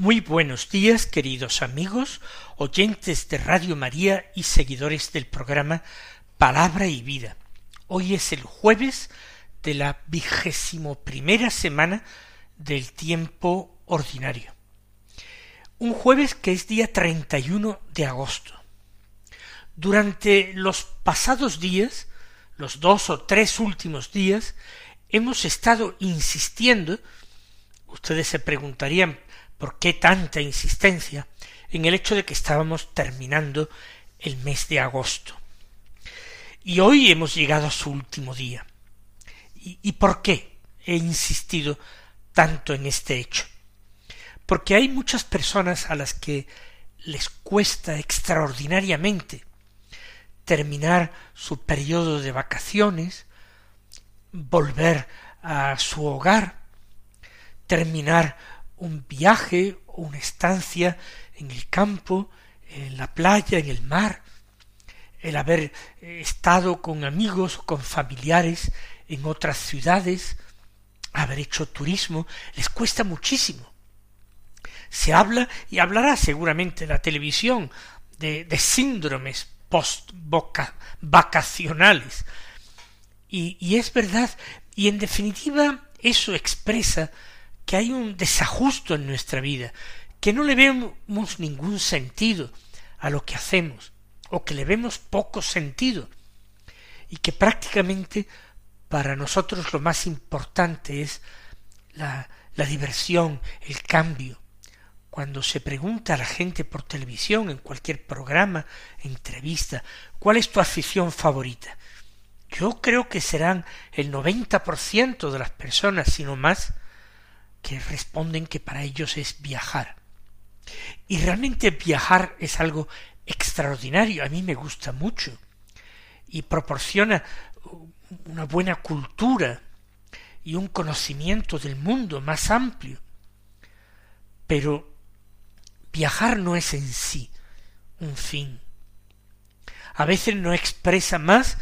Muy buenos días, queridos amigos, oyentes de Radio María y seguidores del programa Palabra y Vida. Hoy es el jueves de la vigésimo primera semana del tiempo ordinario. Un jueves que es día 31 de agosto. Durante los pasados días, los dos o tres últimos días, hemos estado insistiendo, ustedes se preguntarían ¿Por qué tanta insistencia en el hecho de que estábamos terminando el mes de agosto? Y hoy hemos llegado a su último día. ¿Y, por qué he insistido tanto en este hecho? Porque hay muchas personas a las que les cuesta extraordinariamente terminar su periodo de vacaciones, volver a su hogar, terminar un viaje o una estancia en el campo, en la playa, en el mar, el haber estado con amigos o con familiares en otras ciudades, haber hecho turismo, les cuesta muchísimo. Se habla y hablará seguramente la televisión de, síndromes post vacacionales. Y es verdad, y en definitiva eso expresa que hay un desajusto en nuestra vida, que no le vemos ningún sentido a lo que hacemos, o que le vemos poco sentido, y que prácticamente para nosotros lo más importante es la, la diversión, el cambio. Cuando se pregunta a la gente por televisión, en cualquier programa, entrevista, ¿cuál es tu afición favorita? Yo creo que serán el noventa por ciento de las personas, sino más, que responden que para ellos es viajar. Y realmente viajar es algo extraordinario, a mí me gusta mucho y proporciona una buena cultura y un conocimiento del mundo más amplio. Pero viajar no es en sí un fin. A veces no expresa más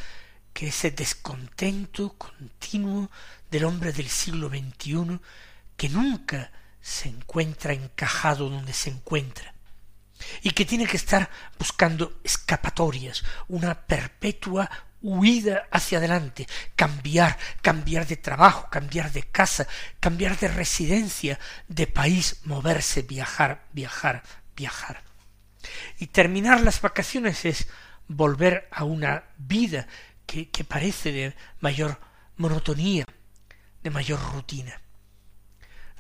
que ese descontento continuo del hombre del siglo XXI que nunca se encuentra encajado donde se encuentra y que tiene que estar buscando escapatorias, una perpetua huida hacia adelante, cambiar, cambiar de trabajo, cambiar de casa, cambiar de residencia, de país, moverse, viajar, viajar, viajar. Y terminar las vacaciones es volver a una vida que, parece de mayor monotonía, de mayor rutina.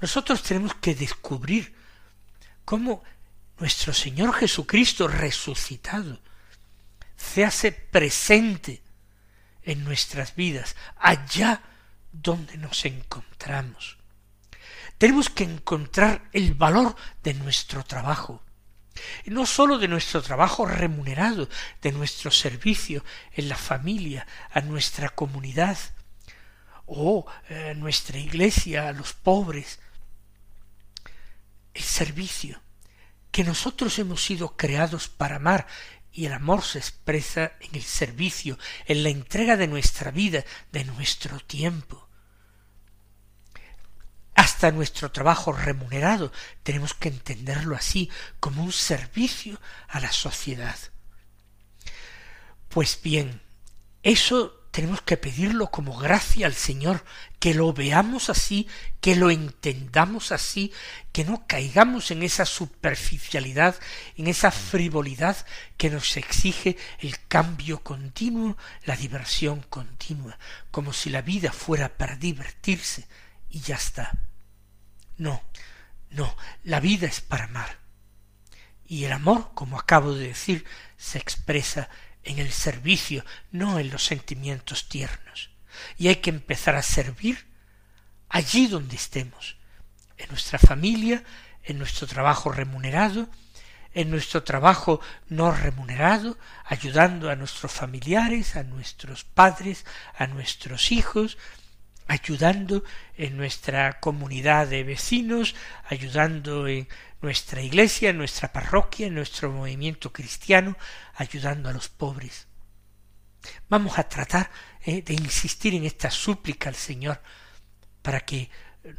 Nosotros tenemos que descubrir cómo nuestro Señor Jesucristo resucitado se hace presente en nuestras vidas, allá donde nos encontramos. Tenemos que encontrar el valor de nuestro trabajo, y no sólo de nuestro trabajo remunerado, de nuestro servicio en la familia, a nuestra comunidad, o a nuestra iglesia, a los pobres, el servicio, que nosotros hemos sido creados para amar y el amor se expresa en el servicio, en la entrega de nuestra vida, de nuestro tiempo. Hasta nuestro trabajo remunerado tenemos que entenderlo así, como un servicio a la sociedad. Pues bien, eso tenemos que pedirlo como gracia al Señor, que lo veamos así, que lo entendamos así, que no caigamos en esa superficialidad, en esa frivolidad que nos exige el cambio continuo, la diversión continua, como si la vida fuera para divertirse y ya está. No, no, la vida es para amar. Y el amor, como acabo de decir, se expresa en el servicio, no en los sentimientos tiernos. Y hay que empezar a servir allí donde estemos, en nuestra familia, en nuestro trabajo remunerado, en nuestro trabajo no remunerado, ayudando a nuestros familiares, a nuestros padres, a nuestros hijos, ayudando en nuestra comunidad de vecinos, ayudando en nuestra iglesia, en nuestra parroquia, en nuestro movimiento cristiano, ayudando a los pobres. Vamos a tratar eh, de insistir en esta súplica al Señor para que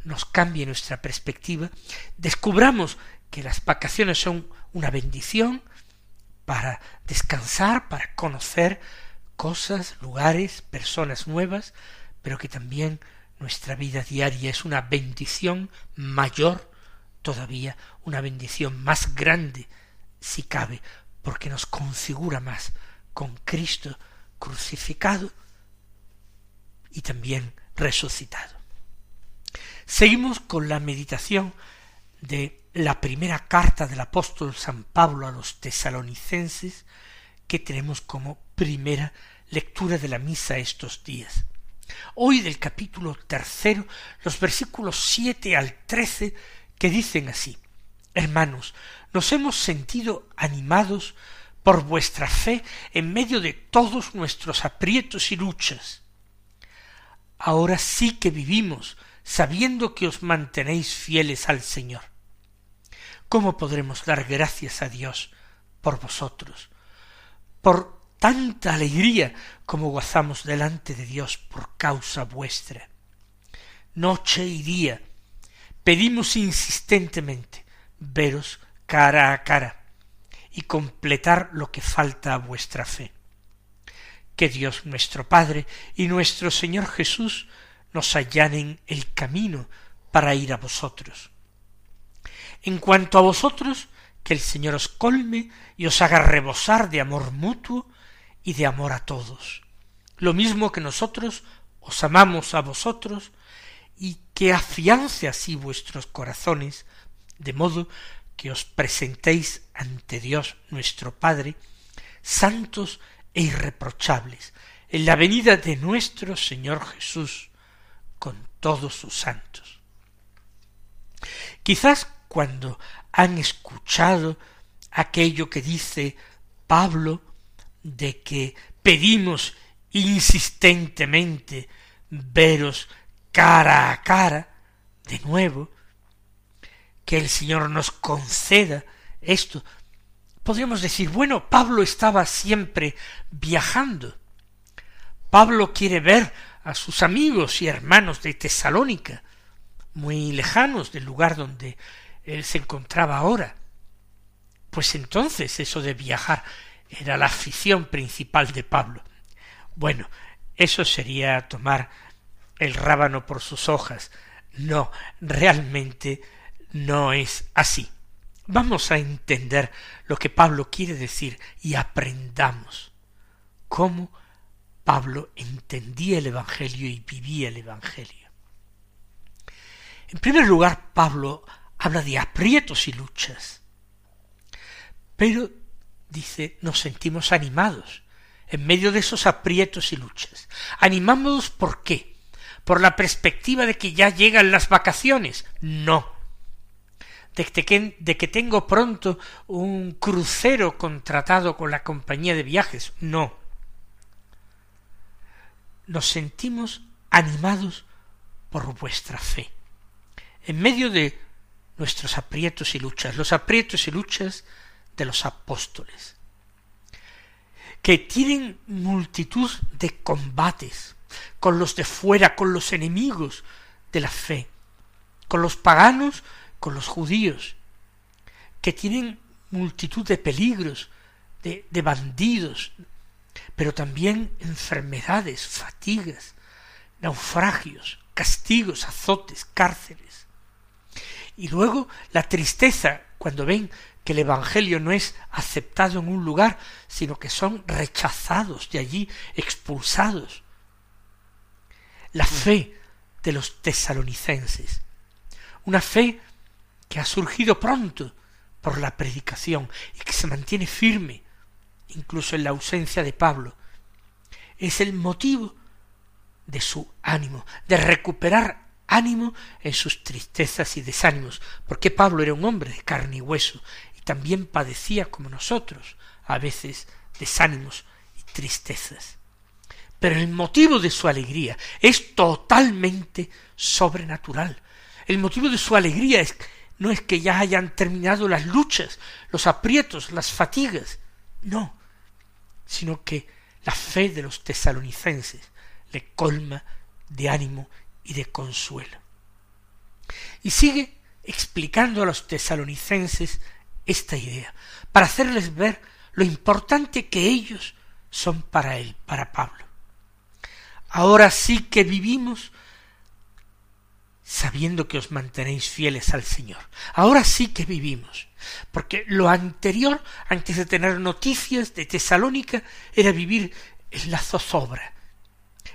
nos cambie nuestra perspectiva, descubramos que las vacaciones son una bendición para descansar, para conocer cosas, lugares, personas nuevas, pero que también nuestra vida diaria es una bendición mayor todavía, una bendición más grande, si cabe, porque nos configura más con Cristo crucificado y también resucitado. Seguimos con la meditación de la primera carta del apóstol San Pablo a los tesalonicenses que tenemos como primera lectura de la misa estos días. Hoy del capítulo tercero, los versículos siete al trece, que dicen así Hermanos, nos hemos sentido animados por vuestra fe en medio de todos nuestros aprietos y luchas. Ahora sí que vivimos sabiendo que os mantenéis fieles al Señor. ¿Cómo podremos dar gracias a Dios por vosotros, por tanta alegría como gozamos delante de Dios por causa vuestra. Noche y día pedimos insistentemente veros cara a cara y completar lo que falta a vuestra fe. Que Dios nuestro Padre y nuestro Señor Jesús nos allanen el camino para ir a vosotros. En cuanto a vosotros, que el Señor os colme y os haga rebosar de amor mutuo y de amor a todos, lo mismo que nosotros os amamos a vosotros y que afiance así vuestros corazones, de modo que os presentéis ante Dios nuestro Padre, santos e irreprochables, en la venida de nuestro Señor Jesús, con todos sus santos. Quizás cuando han escuchado aquello que dice Pablo de que pedimos insistentemente veros cara a cara de nuevo, que el Señor nos conceda esto. Podríamos decir, bueno, Pablo estaba siempre viajando. Pablo quiere ver a sus amigos y hermanos de Tesalónica, muy lejanos del lugar donde él se encontraba ahora. Pues entonces eso de viajar era la afición principal de Pablo. Bueno, eso sería tomar el rábano por sus hojas. No, realmente no es así. Vamos a entender lo que Pablo quiere decir y aprendamos cómo Pablo entendía el Evangelio y vivía el Evangelio. En primer lugar, Pablo habla de aprietos y luchas, pero dice, nos sentimos animados en medio de esos aprietos y luchas. Animamos ¿por qué? ¿Por la perspectiva de que ya llegan las vacaciones? No. De que tengo pronto un crucero contratado con la compañía de viajes? No. Nos sentimos animados por vuestra fe. En medio de nuestros aprietos y luchas, los aprietos y luchas de los apóstoles, que tienen multitud de combates con los de fuera, con los enemigos de la fe, con los paganos, con los judíos, que tienen multitud de peligros, de, de bandidos, pero también enfermedades, fatigas, naufragios, castigos, azotes, cárceles. Y luego la tristeza cuando ven que el Evangelio no es aceptado en un lugar, sino que son rechazados de allí, expulsados. La fe de los tesalonicenses, una fe que ha surgido pronto por la predicación y que se mantiene firme, incluso en la ausencia de Pablo, es el motivo de su ánimo, de recuperar ánimo en sus tristezas y desánimos, porque Pablo era un hombre de carne y hueso, también padecía como nosotros, a veces desánimos y tristezas. Pero el motivo de su alegría es totalmente sobrenatural. El motivo de su alegría es, no es que ya hayan terminado las luchas, los aprietos, las fatigas, no, sino que la fe de los tesalonicenses le colma de ánimo y de consuelo. Y sigue explicando a los tesalonicenses esta idea, para hacerles ver lo importante que ellos son para él, para Pablo. Ahora sí que vivimos sabiendo que os mantenéis fieles al Señor. Ahora sí que vivimos, porque lo anterior, antes de tener noticias de Tesalónica, era vivir en la zozobra.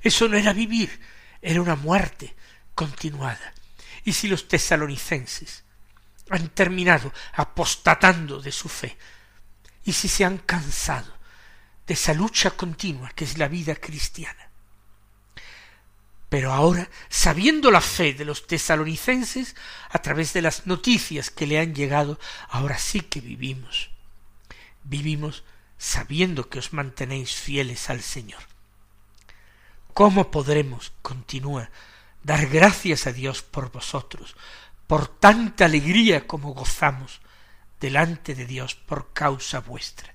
Eso no era vivir, era una muerte continuada. Y si los tesalonicenses han terminado apostatando de su fe, y si se han cansado de esa lucha continua que es la vida cristiana, pero ahora, sabiendo la fe de los tesalonicenses, a través de las noticias que le han llegado, ahora sí que vivimos. Vivimos sabiendo que os mantenéis fieles al Señor. ¿Cómo podremos, continúa, dar gracias a Dios por vosotros, por tanta alegría como gozamos delante de Dios por causa vuestra?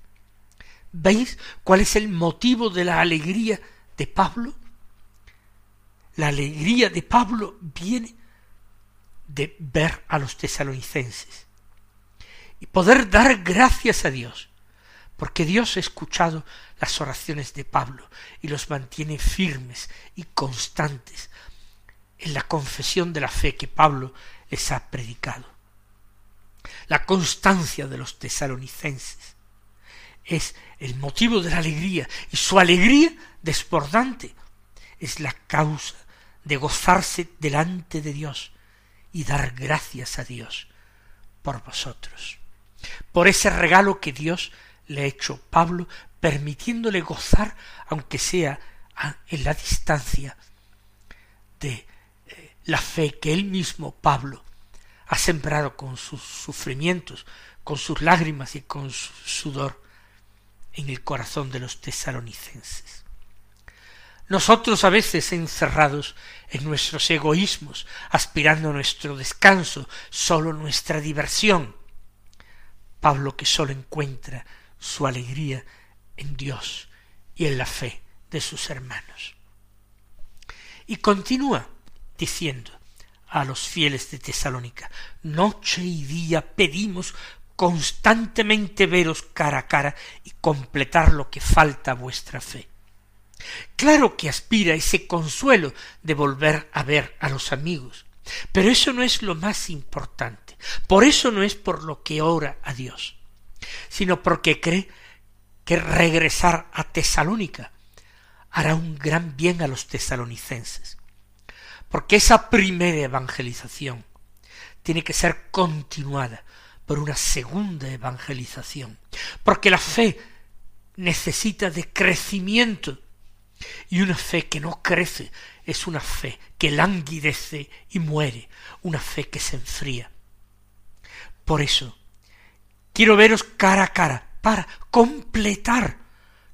¿Veis cuál es el motivo de la alegría de Pablo? La alegría de Pablo viene de ver a los tesalonicenses y poder dar gracias a Dios, porque Dios ha escuchado las oraciones de Pablo y los mantiene firmes y constantes en la confesión de la fe que Pablo les ha predicado. La constancia de los tesalonicenses es el motivo de la alegría y su alegría desbordante es la causa de gozarse delante de Dios y dar gracias a Dios por vosotros, por ese regalo que Dios le ha hecho Pablo, permitiéndole gozar, aunque sea en la distancia, de la fe que él mismo, Pablo, ha sembrado con sus sufrimientos, con sus lágrimas y con su sudor en el corazón de los tesalonicenses. Nosotros a veces encerrados en nuestros egoísmos, aspirando a nuestro descanso, solo nuestra diversión. Pablo que sólo encuentra su alegría en Dios y en la fe de sus hermanos. Y continúa diciendo a los fieles de Tesalónica, noche y día pedimos constantemente veros cara a cara y completar lo que falta a vuestra fe. Claro que aspira ese consuelo de volver a ver a los amigos, pero eso no es lo más importante. Por eso no es por lo que ora a Dios, sino porque cree que regresar a Tesalónica hará un gran bien a los tesalonicenses. Porque esa primera evangelización tiene que ser continuada por una segunda evangelización. Porque la fe necesita de crecimiento y una fe que no crece es una fe que languidece y muere, una fe que se enfría. Por eso, quiero veros cara a cara para completar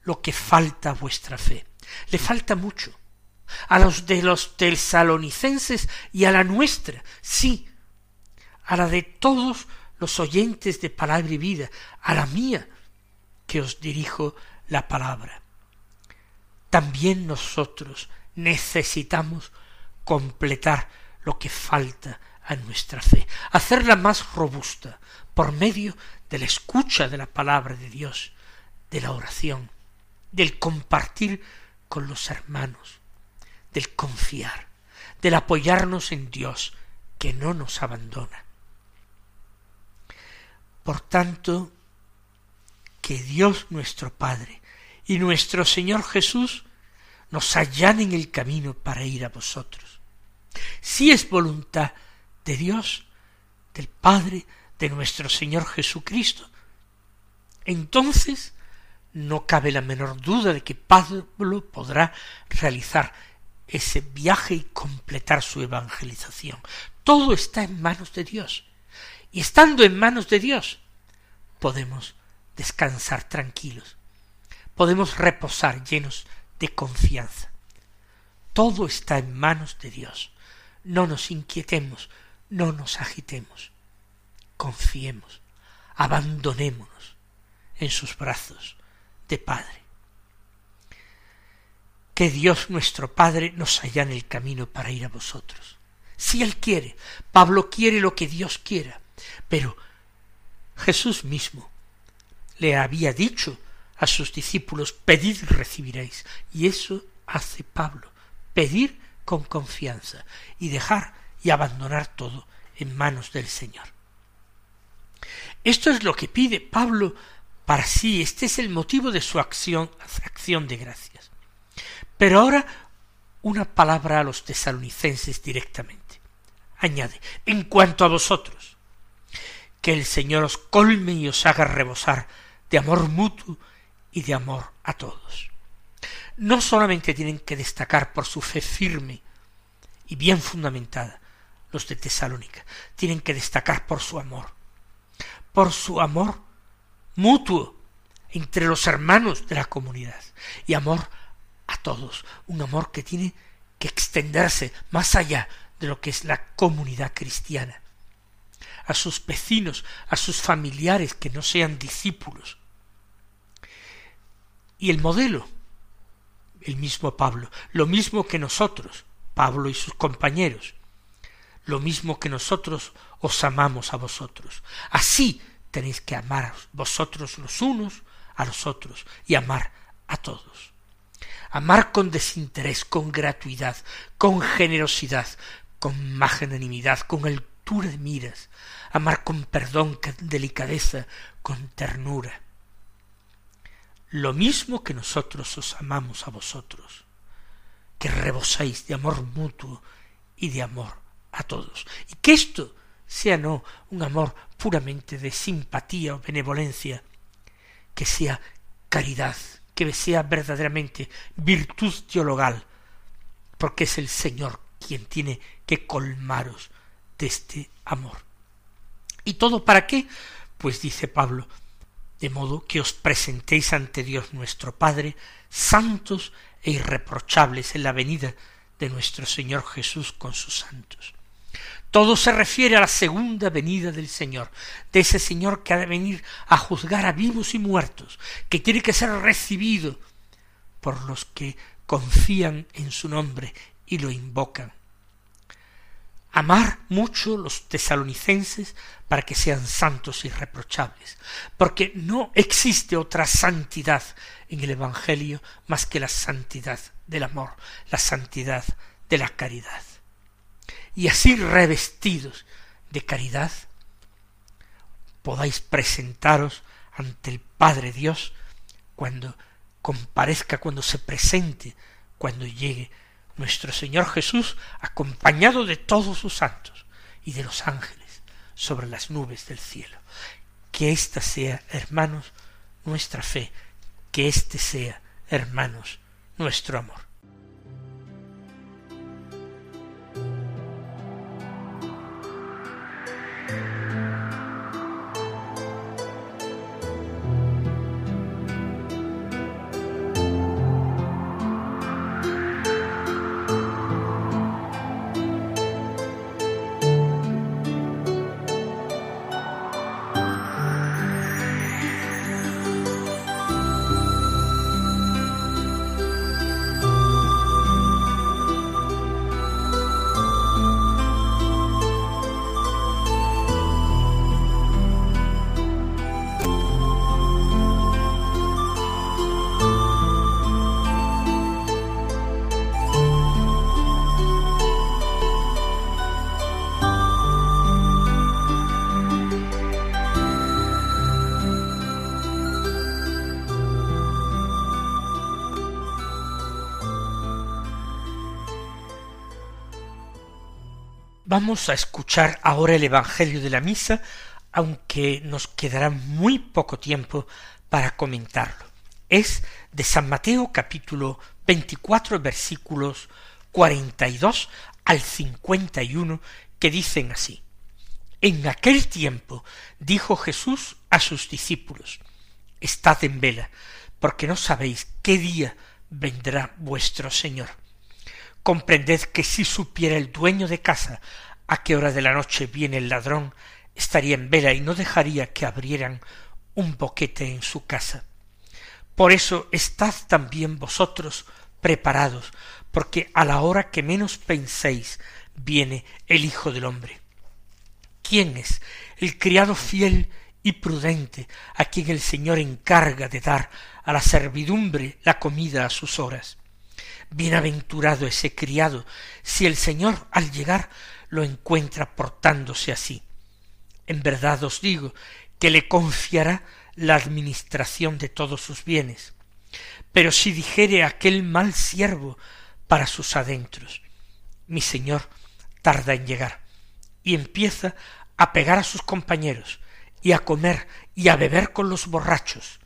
lo que falta a vuestra fe. Le falta mucho. A los de los tesalonicenses y a la nuestra, sí. A la de todos los oyentes de palabra y vida, a la mía, que os dirijo la palabra también nosotros necesitamos completar lo que falta a nuestra fe, hacerla más robusta por medio de la escucha de la palabra de Dios, de la oración, del compartir con los hermanos, del confiar, del apoyarnos en Dios, que no nos abandona. Por tanto, que Dios nuestro Padre y nuestro Señor Jesús nos allanen el camino para ir a vosotros. Si es voluntad de Dios, del Padre, de nuestro Señor Jesucristo, entonces no cabe la menor duda de que Pablo podrá realizar ese viaje y completar su evangelización. Todo está en manos de Dios. Y estando en manos de Dios, podemos descansar tranquilos, podemos reposar llenos de confianza. Todo está en manos de Dios. No nos inquietemos, no nos agitemos. Confiemos, abandonémonos en sus brazos de Padre. Que Dios nuestro Padre nos en el camino para ir a vosotros. Si Él quiere, Pablo quiere lo que Dios quiera, pero Jesús mismo le había dicho a sus discípulos, pedid y recibiréis. Y eso hace Pablo, pedir con confianza y dejar y abandonar todo en manos del Señor. Esto es lo que pide Pablo para sí, este es el motivo de su acción, acción de gracias. Pero ahora una palabra a los tesalonicenses directamente. Añade, en cuanto a vosotros, que el Señor os colme y os haga rebosar de amor mutuo y de amor a todos. No solamente tienen que destacar por su fe firme y bien fundamentada los de Tesalónica, tienen que destacar por su amor, por su amor mutuo entre los hermanos de la comunidad y amor a todos, un amor que tiene que extenderse más allá de lo que es la comunidad cristiana, a sus vecinos, a sus familiares que no sean discípulos. Y el modelo, el mismo Pablo, lo mismo que nosotros, Pablo y sus compañeros, lo mismo que nosotros os amamos a vosotros. Así tenéis que amar vosotros los unos a los otros y amar a todos. Amar con desinterés, con gratuidad, con generosidad, con magnanimidad, con altura de miras, amar con perdón, con delicadeza, con ternura. Lo mismo que nosotros os amamos a vosotros, que rebosáis de amor mutuo y de amor a todos. Y que esto sea no un amor puramente de simpatía o benevolencia, que sea caridad, que sea verdaderamente virtud teologal, porque es el Señor quien tiene que colmaros de este amor. ¿Y todo para qué? Pues dice Pablo, de modo que os presentéis ante Dios nuestro Padre, santos e irreprochables en la venida de nuestro Señor Jesús con sus santos. Todo se refiere a la segunda venida del Señor, de ese Señor que ha de venir a juzgar a vivos y muertos, que tiene que ser recibido por los que confían en su nombre y lo invocan amar mucho los tesalonicenses para que sean santos y irreprochables, porque no existe otra santidad en el Evangelio más que la santidad del amor, la santidad de la caridad. Y así revestidos de caridad, podáis presentaros ante el Padre Dios cuando comparezca, cuando se presente, cuando llegue nuestro Señor Jesús acompañado de todos sus santos y de los ángeles sobre las nubes del cielo. Que ésta sea, hermanos, nuestra fe, que éste sea, hermanos, nuestro amor. Vamos a escuchar ahora el Evangelio de la Misa, aunque nos quedará muy poco tiempo para comentarlo. Es de San Mateo capítulo 24 versículos 42 al 51 que dicen así. En aquel tiempo dijo Jesús a sus discípulos, Estad en vela, porque no sabéis qué día vendrá vuestro Señor. Comprended que si supiera el dueño de casa a qué hora de la noche viene el ladrón, estaría en vela y no dejaría que abrieran un boquete en su casa. Por eso estad también vosotros preparados, porque a la hora que menos penséis viene el Hijo del hombre. ¿Quién es el criado fiel y prudente a quien el Señor encarga de dar a la servidumbre la comida a sus horas? Bienaventurado ese criado si el Señor al llegar lo encuentra portándose así. En verdad os digo que le confiará la administración de todos sus bienes. Pero si dijere aquel mal siervo para sus adentros, mi señor tarda en llegar, y empieza a pegar a sus compañeros, y a comer y a beber con los borrachos.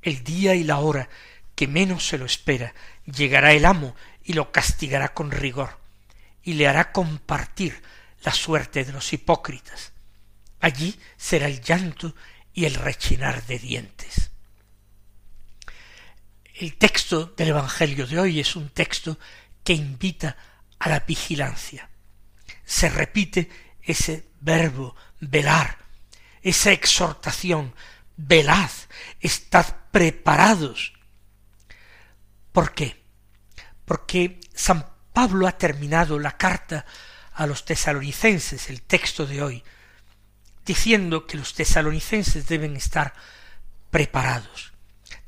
El día y la hora que menos se lo espera, llegará el amo y lo castigará con rigor, y le hará compartir la suerte de los hipócritas. Allí será el llanto y el rechinar de dientes. El texto del Evangelio de hoy es un texto que invita a la vigilancia. Se repite ese verbo velar, esa exhortación, velad, estad preparados. ¿Por qué? Porque San Pablo ha terminado la carta a los tesalonicenses, el texto de hoy, diciendo que los tesalonicenses deben estar preparados,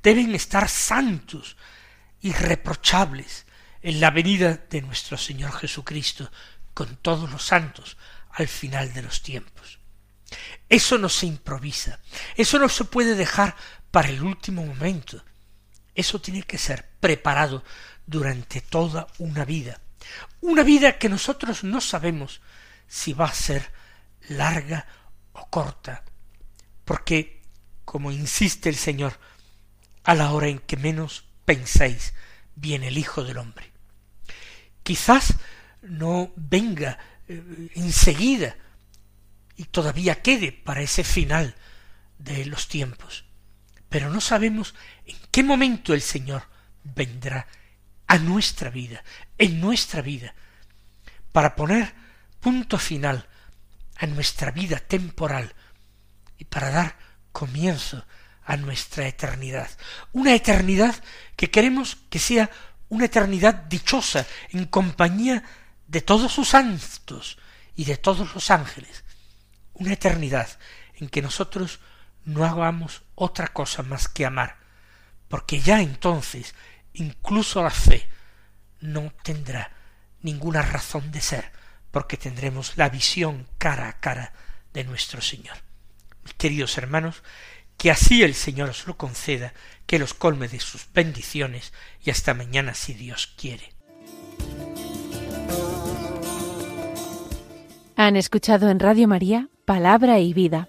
deben estar santos, irreprochables, en la venida de nuestro Señor Jesucristo con todos los santos al final de los tiempos. Eso no se improvisa, eso no se puede dejar para el último momento, eso tiene que ser preparado durante toda una vida, una vida que nosotros no sabemos si va a ser larga o corta, porque, como insiste el Señor, a la hora en que menos pensáis, viene el Hijo del Hombre. Quizás no venga eh, enseguida y todavía quede para ese final de los tiempos, pero no sabemos en qué momento el Señor vendrá a nuestra vida, en nuestra vida, para poner punto final a nuestra vida temporal y para dar comienzo a nuestra eternidad. Una eternidad que queremos que sea una eternidad dichosa en compañía de todos sus santos y de todos los ángeles. Una eternidad en que nosotros no hagamos otra cosa más que amar, porque ya entonces incluso la fe no tendrá ninguna razón de ser, porque tendremos la visión cara a cara de nuestro Señor. Mis queridos hermanos, que así el Señor os lo conceda, que los colme de sus bendiciones, y hasta mañana si Dios quiere. Han escuchado en Radio María Palabra y Vida,